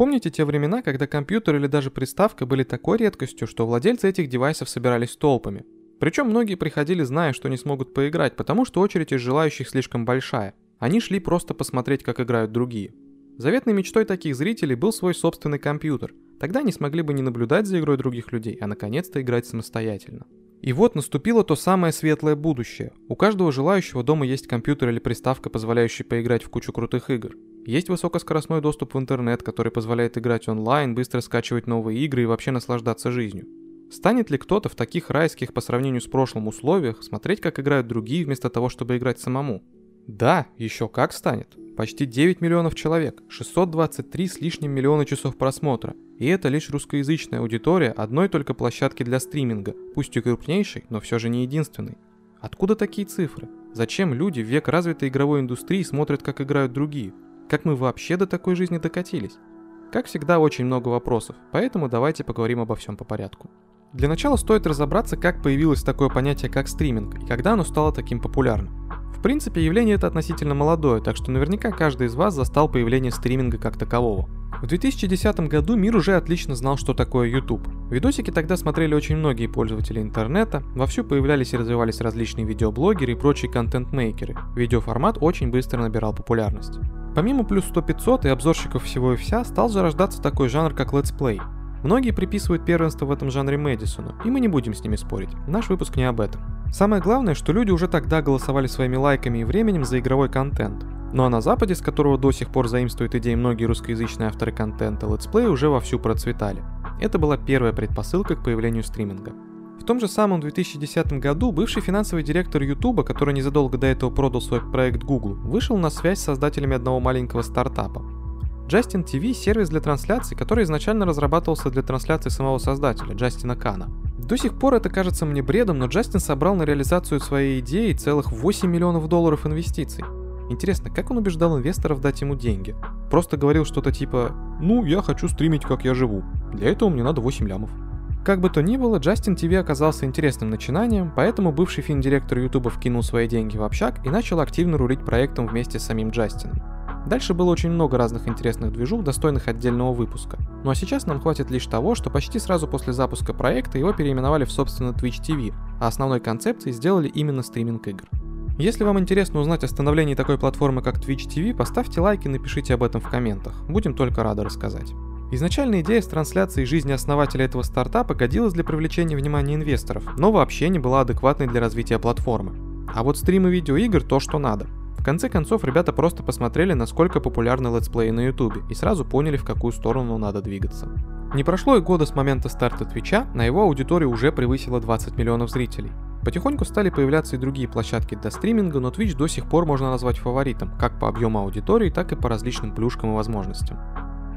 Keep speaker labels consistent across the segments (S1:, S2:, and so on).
S1: Помните те времена, когда компьютер или даже приставка были такой редкостью, что владельцы этих девайсов собирались толпами? Причем многие приходили, зная, что не смогут поиграть, потому что очередь из желающих слишком большая. Они шли просто посмотреть, как играют другие. Заветной мечтой таких зрителей был свой собственный компьютер. Тогда они смогли бы не наблюдать за игрой других людей, а наконец-то играть самостоятельно. И вот наступило то самое светлое будущее. У каждого желающего дома есть компьютер или приставка, позволяющая поиграть в кучу крутых игр. Есть высокоскоростной доступ в интернет, который позволяет играть онлайн, быстро скачивать новые игры и вообще наслаждаться жизнью. Станет ли кто-то в таких райских по сравнению с прошлым условиях смотреть, как играют другие, вместо того, чтобы играть самому? Да, еще как станет. Почти 9 миллионов человек, 623 с лишним миллиона часов просмотра. И это лишь русскоязычная аудитория одной только площадки для стриминга, пусть и крупнейшей, но все же не единственной. Откуда такие цифры? Зачем люди в век развитой игровой индустрии смотрят, как играют другие? Как мы вообще до такой жизни докатились? Как всегда, очень много вопросов, поэтому давайте поговорим обо всем по порядку. Для начала стоит разобраться, как появилось такое понятие, как стриминг, и когда оно стало таким популярным. В принципе, явление это относительно молодое, так что наверняка каждый из вас застал появление стриминга как такового. В 2010 году мир уже отлично знал, что такое YouTube. Видосики тогда смотрели очень многие пользователи интернета, вовсю появлялись и развивались различные видеоблогеры и прочие контент-мейкеры. Видеоформат очень быстро набирал популярность. Помимо плюс 100-500 и обзорщиков всего и вся, стал зарождаться такой жанр, как летсплей. Многие приписывают первенство в этом жанре Мэдисону, и мы не будем с ними спорить. Наш выпуск не об этом. Самое главное, что люди уже тогда голосовали своими лайками и временем за игровой контент. Ну а на Западе, с которого до сих пор заимствуют идеи многие русскоязычные авторы контента, летсплеи уже вовсю процветали. Это была первая предпосылка к появлению стриминга. В том же самом 2010 году бывший финансовый директор YouTube, который незадолго до этого продал свой проект Google, вышел на связь с создателями одного маленького стартапа. Justin TV – сервис для трансляций, который изначально разрабатывался для трансляции самого создателя, Джастина Кана. До сих пор это кажется мне бредом, но Джастин собрал на реализацию своей идеи целых 8 миллионов долларов инвестиций. Интересно, как он убеждал инвесторов дать ему деньги? Просто говорил что-то типа «Ну, я хочу стримить, как я живу. Для этого мне надо 8 лямов». Как бы то ни было, Justin TV оказался интересным начинанием, поэтому бывший фин-директор Ютуба вкинул свои деньги в общак и начал активно рулить проектом вместе с самим Джастином. Дальше было очень много разных интересных движух, достойных отдельного выпуска. Ну а сейчас нам хватит лишь того, что почти сразу после запуска проекта его переименовали в собственно Twitch TV, а основной концепцией сделали именно стриминг игр. Если вам интересно узнать о становлении такой платформы, как Twitch TV, поставьте лайк и напишите об этом в комментах. Будем только рады рассказать. Изначальная идея с трансляцией жизни основателя этого стартапа годилась для привлечения внимания инвесторов, но вообще не была адекватной для развития платформы. А вот стримы видеоигр то, что надо – в конце концов, ребята просто посмотрели, насколько популярны летсплеи на ютубе, и сразу поняли, в какую сторону надо двигаться. Не прошло и года с момента старта Твича, на его аудитории уже превысило 20 миллионов зрителей. Потихоньку стали появляться и другие площадки для стриминга, но Twitch до сих пор можно назвать фаворитом, как по объему аудитории, так и по различным плюшкам и возможностям.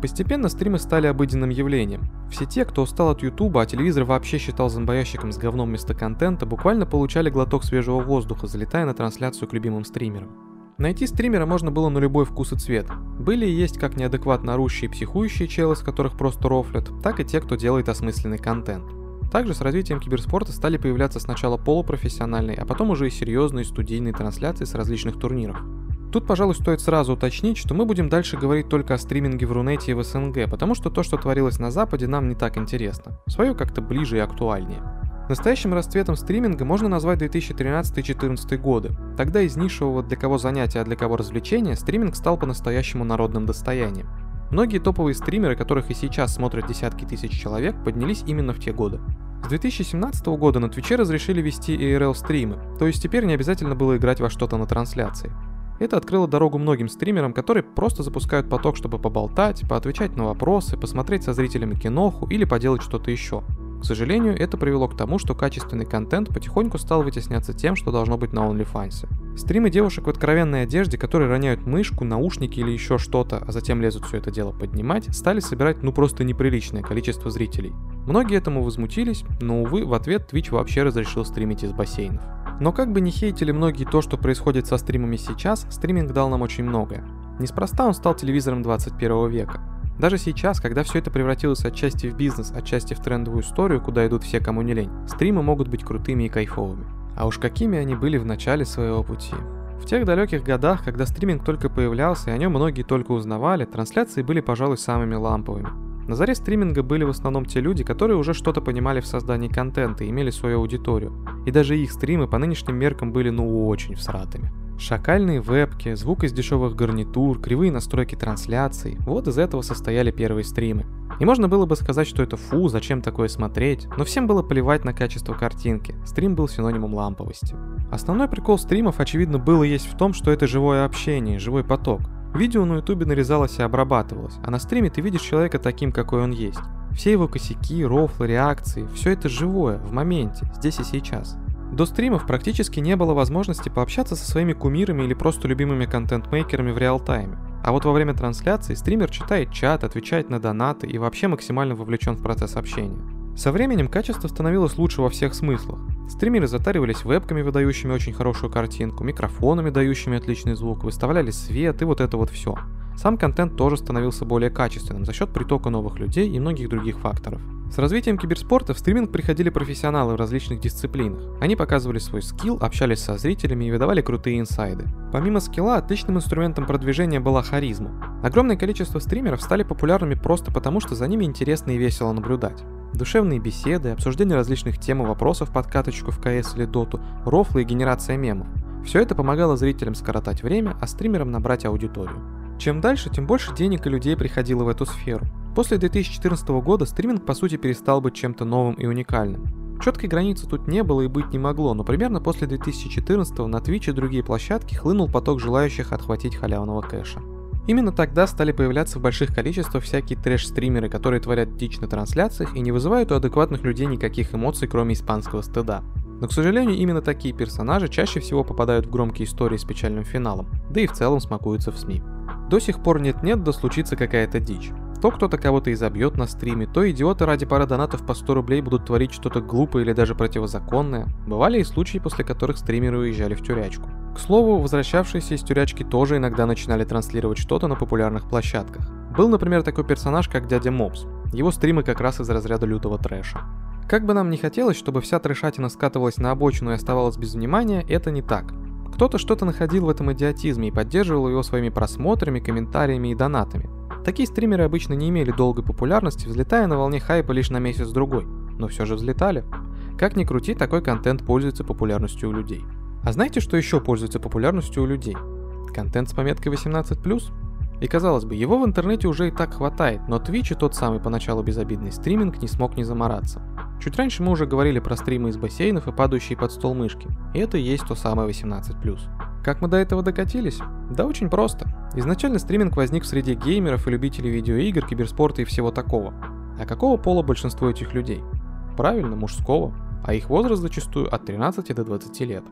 S1: Постепенно стримы стали обыденным явлением. Все те, кто устал от Ютуба, а телевизор вообще считал зомбоящиком с говном вместо контента, буквально получали глоток свежего воздуха, залетая на трансляцию к любимым стримерам. Найти стримера можно было на любой вкус и цвет. Были и есть как неадекватно орущие и психующие челы, с которых просто рофлят, так и те, кто делает осмысленный контент. Также с развитием киберспорта стали появляться сначала полупрофессиональные, а потом уже и серьезные студийные трансляции с различных турниров. Тут, пожалуй, стоит сразу уточнить, что мы будем дальше говорить только о стриминге в Рунете и в СНГ, потому что то, что творилось на Западе, нам не так интересно. Свое как-то ближе и актуальнее. Настоящим расцветом стриминга можно назвать 2013-2014 годы. Тогда из нишевого для кого занятия, а для кого развлечения, стриминг стал по-настоящему народным достоянием. Многие топовые стримеры, которых и сейчас смотрят десятки тысяч человек, поднялись именно в те годы. С 2017 года на Твиче разрешили вести ARL-стримы, то есть теперь не обязательно было играть во что-то на трансляции. Это открыло дорогу многим стримерам, которые просто запускают поток, чтобы поболтать, поотвечать на вопросы, посмотреть со зрителями киноху или поделать что-то еще. К сожалению, это привело к тому, что качественный контент потихоньку стал вытесняться тем, что должно быть на OnlyFans. Стримы девушек в откровенной одежде, которые роняют мышку, наушники или еще что-то, а затем лезут все это дело поднимать, стали собирать ну просто неприличное количество зрителей. Многие этому возмутились, но увы, в ответ Twitch вообще разрешил стримить из бассейнов. Но как бы не хейтили многие то, что происходит со стримами сейчас, стриминг дал нам очень многое. Неспроста он стал телевизором 21 века. Даже сейчас, когда все это превратилось отчасти в бизнес, отчасти в трендовую историю, куда идут все, кому не лень, стримы могут быть крутыми и кайфовыми. А уж какими они были в начале своего пути. В тех далеких годах, когда стриминг только появлялся и о нем многие только узнавали, трансляции были, пожалуй, самыми ламповыми. На заре стриминга были в основном те люди, которые уже что-то понимали в создании контента и имели свою аудиторию. И даже их стримы по нынешним меркам были ну очень всратыми. Шакальные вебки, звук из дешевых гарнитур, кривые настройки трансляций – вот из этого состояли первые стримы. И можно было бы сказать, что это фу, зачем такое смотреть, но всем было плевать на качество картинки, стрим был синонимом ламповости. Основной прикол стримов, очевидно, был и есть в том, что это живое общение, живой поток. Видео на ютубе нарезалось и обрабатывалось, а на стриме ты видишь человека таким, какой он есть. Все его косяки, рофлы, реакции, все это живое, в моменте, здесь и сейчас. До стримов практически не было возможности пообщаться со своими кумирами или просто любимыми контент-мейкерами в реал-тайме. А вот во время трансляции стример читает чат, отвечает на донаты и вообще максимально вовлечен в процесс общения. Со временем качество становилось лучше во всех смыслах. Стримеры затаривались вебками, выдающими очень хорошую картинку, микрофонами, дающими отличный звук, выставляли свет и вот это вот все. Сам контент тоже становился более качественным за счет притока новых людей и многих других факторов. С развитием киберспорта в стриминг приходили профессионалы в различных дисциплинах. Они показывали свой скилл, общались со зрителями и выдавали крутые инсайды. Помимо скилла, отличным инструментом продвижения была харизма. Огромное количество стримеров стали популярными просто потому, что за ними интересно и весело наблюдать. Душевные беседы, обсуждение различных тем и вопросов под каточку в КС или Доту, рофлы и генерация мемов. Все это помогало зрителям скоротать время, а стримерам набрать аудиторию. Чем дальше, тем больше денег и людей приходило в эту сферу. После 2014 года стриминг по сути перестал быть чем-то новым и уникальным. Четкой границы тут не было и быть не могло, но примерно после 2014 на Twitch и другие площадки хлынул поток желающих отхватить халявного кэша. Именно тогда стали появляться в больших количествах всякие трэш-стримеры, которые творят дичь на трансляциях и не вызывают у адекватных людей никаких эмоций, кроме испанского стыда. Но, к сожалению, именно такие персонажи чаще всего попадают в громкие истории с печальным финалом, да и в целом смакуются в СМИ. До сих пор нет-нет, да случится какая-то дичь. То кто-то кого-то изобьет на стриме, то идиоты ради пары донатов по 100 рублей будут творить что-то глупое или даже противозаконное. Бывали и случаи, после которых стримеры уезжали в тюрячку. К слову, возвращавшиеся из тюрячки тоже иногда начинали транслировать что-то на популярных площадках. Был, например, такой персонаж, как дядя Мопс. Его стримы как раз из разряда лютого трэша. Как бы нам ни хотелось, чтобы вся трэшатина скатывалась на обочину и оставалась без внимания, это не так. Кто-то что-то находил в этом идиотизме и поддерживал его своими просмотрами, комментариями и донатами. Такие стримеры обычно не имели долгой популярности, взлетая на волне хайпа лишь на месяц-другой, но все же взлетали. Как ни крути, такой контент пользуется популярностью у людей. А знаете, что еще пользуется популярностью у людей? Контент с пометкой 18+. И казалось бы, его в интернете уже и так хватает, но Twitch и тот самый поначалу безобидный стриминг не смог не замораться. Чуть раньше мы уже говорили про стримы из бассейнов и падающие под стол мышки. И это и есть то самое 18+. Как мы до этого докатились? Да очень просто. Изначально стриминг возник в среде геймеров и любителей видеоигр, киберспорта и всего такого. А какого пола большинство этих людей? Правильно, мужского. А их возраст зачастую от 13 до 20 лет.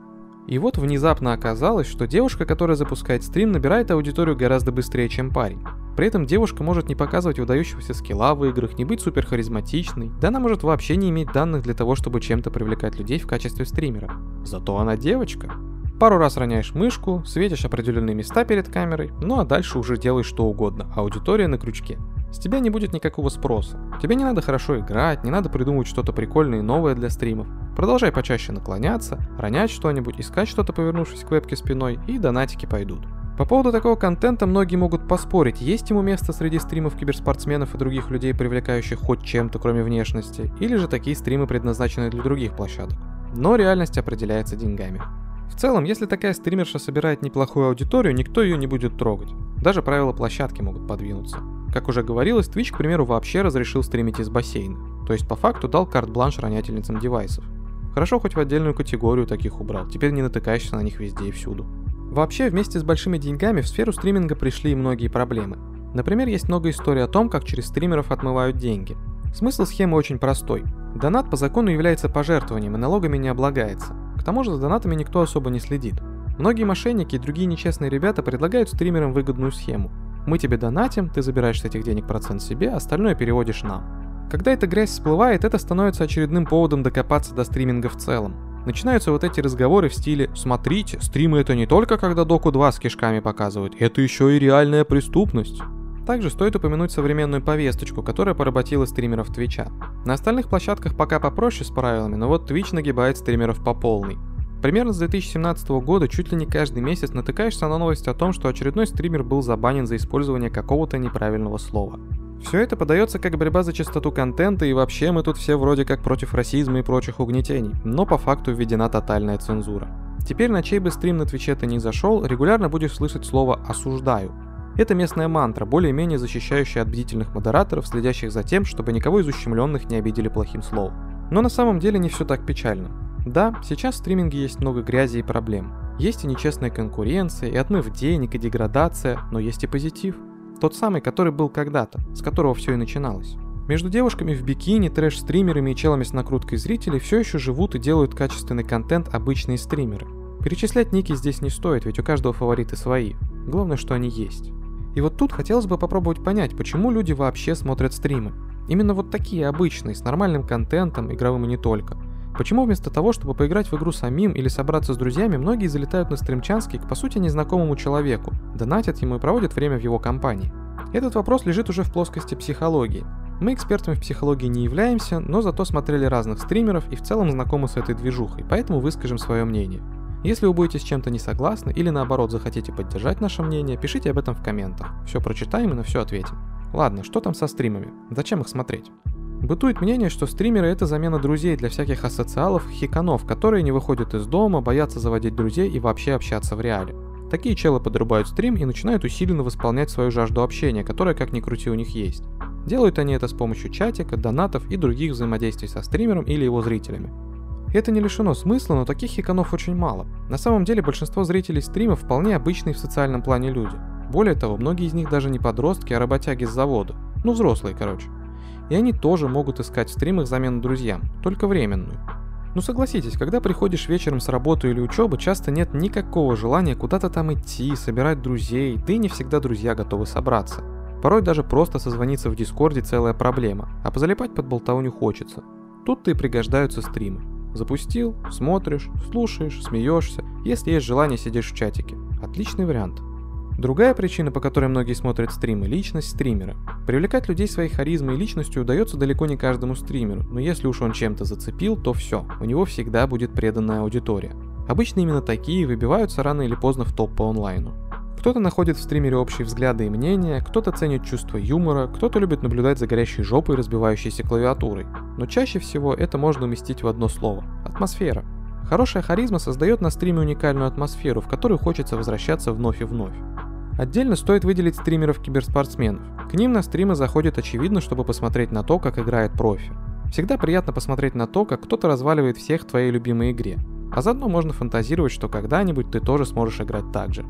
S1: И вот внезапно оказалось, что девушка, которая запускает стрим, набирает аудиторию гораздо быстрее, чем парень. При этом девушка может не показывать выдающегося скилла в играх, не быть супер харизматичной, да она может вообще не иметь данных для того, чтобы чем-то привлекать людей в качестве стримера. Зато она девочка. Пару раз роняешь мышку, светишь определенные места перед камерой, ну а дальше уже делай что угодно, аудитория на крючке. С тебя не будет никакого спроса. Тебе не надо хорошо играть, не надо придумывать что-то прикольное и новое для стримов. Продолжай почаще наклоняться, ронять что-нибудь, искать что-то, повернувшись к вебке спиной, и донатики пойдут. По поводу такого контента многие могут поспорить, есть ему место среди стримов киберспортсменов и других людей, привлекающих хоть чем-то, кроме внешности, или же такие стримы предназначены для других площадок. Но реальность определяется деньгами. В целом, если такая стримерша собирает неплохую аудиторию, никто ее не будет трогать. Даже правила площадки могут подвинуться. Как уже говорилось, Twitch, к примеру, вообще разрешил стримить из бассейна. То есть по факту дал карт-бланш ронятельницам девайсов. Хорошо хоть в отдельную категорию таких убрал, теперь не натыкаешься на них везде и всюду. Вообще, вместе с большими деньгами в сферу стриминга пришли и многие проблемы. Например, есть много историй о том, как через стримеров отмывают деньги. Смысл схемы очень простой. Донат по закону является пожертвованием и налогами не облагается. К тому же за донатами никто особо не следит. Многие мошенники и другие нечестные ребята предлагают стримерам выгодную схему. Мы тебе донатим, ты забираешь с этих денег процент себе, остальное переводишь нам. Когда эта грязь всплывает, это становится очередным поводом докопаться до стриминга в целом. Начинаются вот эти разговоры в стиле «Смотрите, стримы это не только когда Доку 2 с кишками показывают, это еще и реальная преступность». Также стоит упомянуть современную повесточку, которая поработила стримеров Твича. На остальных площадках пока попроще с правилами, но вот Twitch нагибает стримеров по полной. Примерно с 2017 года чуть ли не каждый месяц натыкаешься на новость о том, что очередной стример был забанен за использование какого-то неправильного слова. Все это подается как борьба за чистоту контента, и вообще мы тут все вроде как против расизма и прочих угнетений, но по факту введена тотальная цензура. Теперь на чей бы стрим на Твиче ты не зашел, регулярно будешь слышать слово «осуждаю». Это местная мантра, более-менее защищающая от бдительных модераторов, следящих за тем, чтобы никого из ущемленных не обидели плохим словом. Но на самом деле не все так печально. Да, сейчас в стриминге есть много грязи и проблем. Есть и нечестная конкуренция, и отмыв денег, и деградация, но есть и позитив. Тот самый, который был когда-то, с которого все и начиналось. Между девушками в бикини, трэш-стримерами и челами с накруткой зрителей все еще живут и делают качественный контент обычные стримеры. Перечислять ники здесь не стоит, ведь у каждого фавориты свои. Главное, что они есть. И вот тут хотелось бы попробовать понять, почему люди вообще смотрят стримы. Именно вот такие обычные, с нормальным контентом, игровым и не только. Почему вместо того, чтобы поиграть в игру самим или собраться с друзьями, многие залетают на стримчанский к по сути незнакомому человеку, донатят ему и проводят время в его компании? Этот вопрос лежит уже в плоскости психологии. Мы экспертами в психологии не являемся, но зато смотрели разных стримеров и в целом знакомы с этой движухой, поэтому выскажем свое мнение. Если вы будете с чем-то не согласны или наоборот захотите поддержать наше мнение, пишите об этом в комментах. Все прочитаем и на все ответим. Ладно, что там со стримами? Зачем их смотреть? Бытует мнение, что стримеры это замена друзей для всяких асоциалов, хиканов, которые не выходят из дома, боятся заводить друзей и вообще общаться в реале. Такие челы подрубают стрим и начинают усиленно восполнять свою жажду общения, которая как ни крути у них есть. Делают они это с помощью чатика, донатов и других взаимодействий со стримером или его зрителями. Это не лишено смысла, но таких хиканов очень мало. На самом деле большинство зрителей стримов вполне обычные в социальном плане люди. Более того, многие из них даже не подростки, а работяги с завода. Ну, взрослые, короче и они тоже могут искать в стримах замену друзьям, только временную. Ну согласитесь, когда приходишь вечером с работы или учебы, часто нет никакого желания куда-то там идти, собирать друзей, да и не всегда друзья готовы собраться. Порой даже просто созвониться в Дискорде целая проблема, а позалипать под болтовню хочется. Тут-то и пригождаются стримы. Запустил, смотришь, слушаешь, смеешься, если есть желание сидишь в чатике. Отличный вариант. Другая причина, по которой многие смотрят стримы – личность стримера. Привлекать людей своей харизмой и личностью удается далеко не каждому стримеру, но если уж он чем-то зацепил, то все, у него всегда будет преданная аудитория. Обычно именно такие выбиваются рано или поздно в топ по онлайну. Кто-то находит в стримере общие взгляды и мнения, кто-то ценит чувство юмора, кто-то любит наблюдать за горящей жопой и разбивающейся клавиатурой. Но чаще всего это можно уместить в одно слово – атмосфера. Хорошая харизма создает на стриме уникальную атмосферу, в которую хочется возвращаться вновь и вновь. Отдельно стоит выделить стримеров-киберспортсменов. К ним на стримы заходят очевидно, чтобы посмотреть на то, как играет профи. Всегда приятно посмотреть на то, как кто-то разваливает всех в твоей любимой игре. А заодно можно фантазировать, что когда-нибудь ты тоже сможешь играть так же.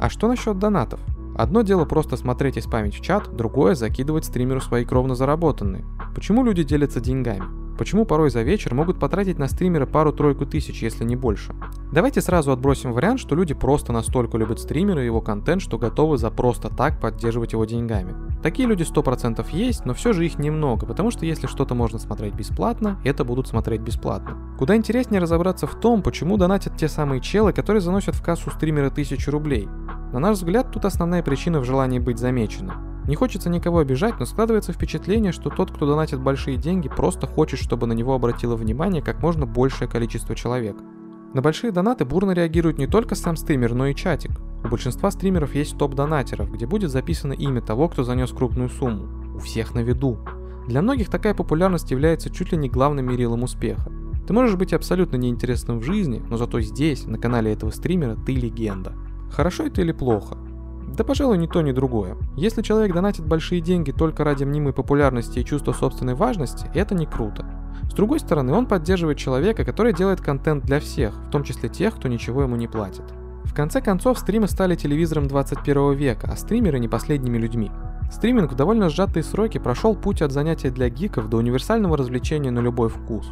S1: А что насчет донатов? Одно дело просто смотреть и спамить в чат, другое закидывать стримеру свои кровно заработанные. Почему люди делятся деньгами? Почему порой за вечер могут потратить на стримера пару-тройку тысяч, если не больше? Давайте сразу отбросим вариант, что люди просто настолько любят стримера и его контент, что готовы за просто так поддерживать его деньгами. Такие люди 100% есть, но все же их немного, потому что если что-то можно смотреть бесплатно, это будут смотреть бесплатно. Куда интереснее разобраться в том, почему донатят те самые челы, которые заносят в кассу стримера тысячу рублей. На наш взгляд, тут основная причина в желании быть замеченным. Не хочется никого обижать, но складывается впечатление, что тот, кто донатит большие деньги, просто хочет, чтобы на него обратило внимание как можно большее количество человек. На большие донаты бурно реагирует не только сам стример, но и чатик. У большинства стримеров есть топ-донатеров, где будет записано имя того, кто занес крупную сумму. У всех на виду. Для многих такая популярность является чуть ли не главным мерилом успеха. Ты можешь быть абсолютно неинтересным в жизни, но зато здесь, на канале этого стримера, ты легенда. Хорошо это или плохо? Да, пожалуй, ни то, ни другое. Если человек донатит большие деньги только ради мнимой популярности и чувства собственной важности, это не круто. С другой стороны, он поддерживает человека, который делает контент для всех, в том числе тех, кто ничего ему не платит. В конце концов, стримы стали телевизором 21 века, а стримеры не последними людьми. Стриминг в довольно сжатые сроки прошел путь от занятия для гиков до универсального развлечения на любой вкус.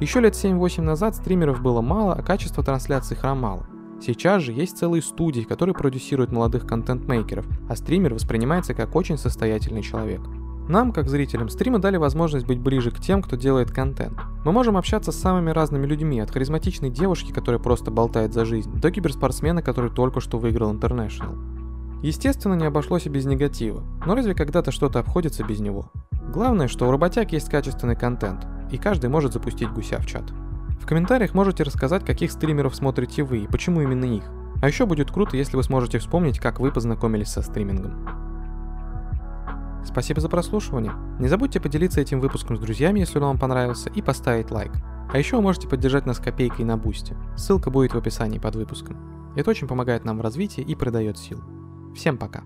S1: Еще лет 7-8 назад стримеров было мало, а качество трансляций хромало. Сейчас же есть целые студии, которые продюсируют молодых контент-мейкеров, а стример воспринимается как очень состоятельный человек. Нам, как зрителям, стримы дали возможность быть ближе к тем, кто делает контент. Мы можем общаться с самыми разными людьми, от харизматичной девушки, которая просто болтает за жизнь, до киберспортсмена, который только что выиграл International. Естественно, не обошлось и без негатива, но разве когда-то что-то обходится без него? Главное, что у работяг есть качественный контент, и каждый может запустить гуся в чат. В комментариях можете рассказать, каких стримеров смотрите вы и почему именно их. А еще будет круто, если вы сможете вспомнить, как вы познакомились со стримингом. Спасибо за прослушивание. Не забудьте поделиться этим выпуском с друзьями, если он вам понравился, и поставить лайк. А еще вы можете поддержать нас копейкой на бусте. Ссылка будет в описании под выпуском. Это очень помогает нам в развитии и придает сил. Всем пока.